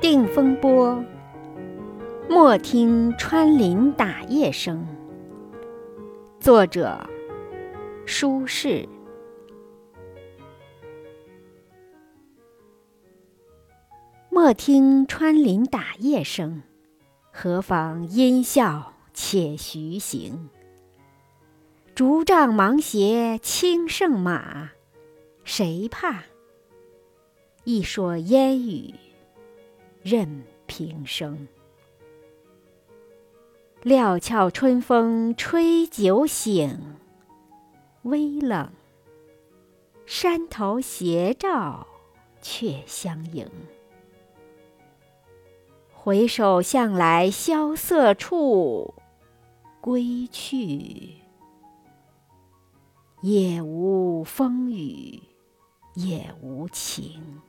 定风波，莫听穿林打叶声。作者：舒适。莫听穿林打叶声，何妨吟啸且徐行。竹杖芒鞋轻胜马，谁怕？一蓑烟雨任平生。料峭春风吹酒醒，微冷，山头斜照却相迎。回首向来萧瑟处，归去，也无风雨也无晴。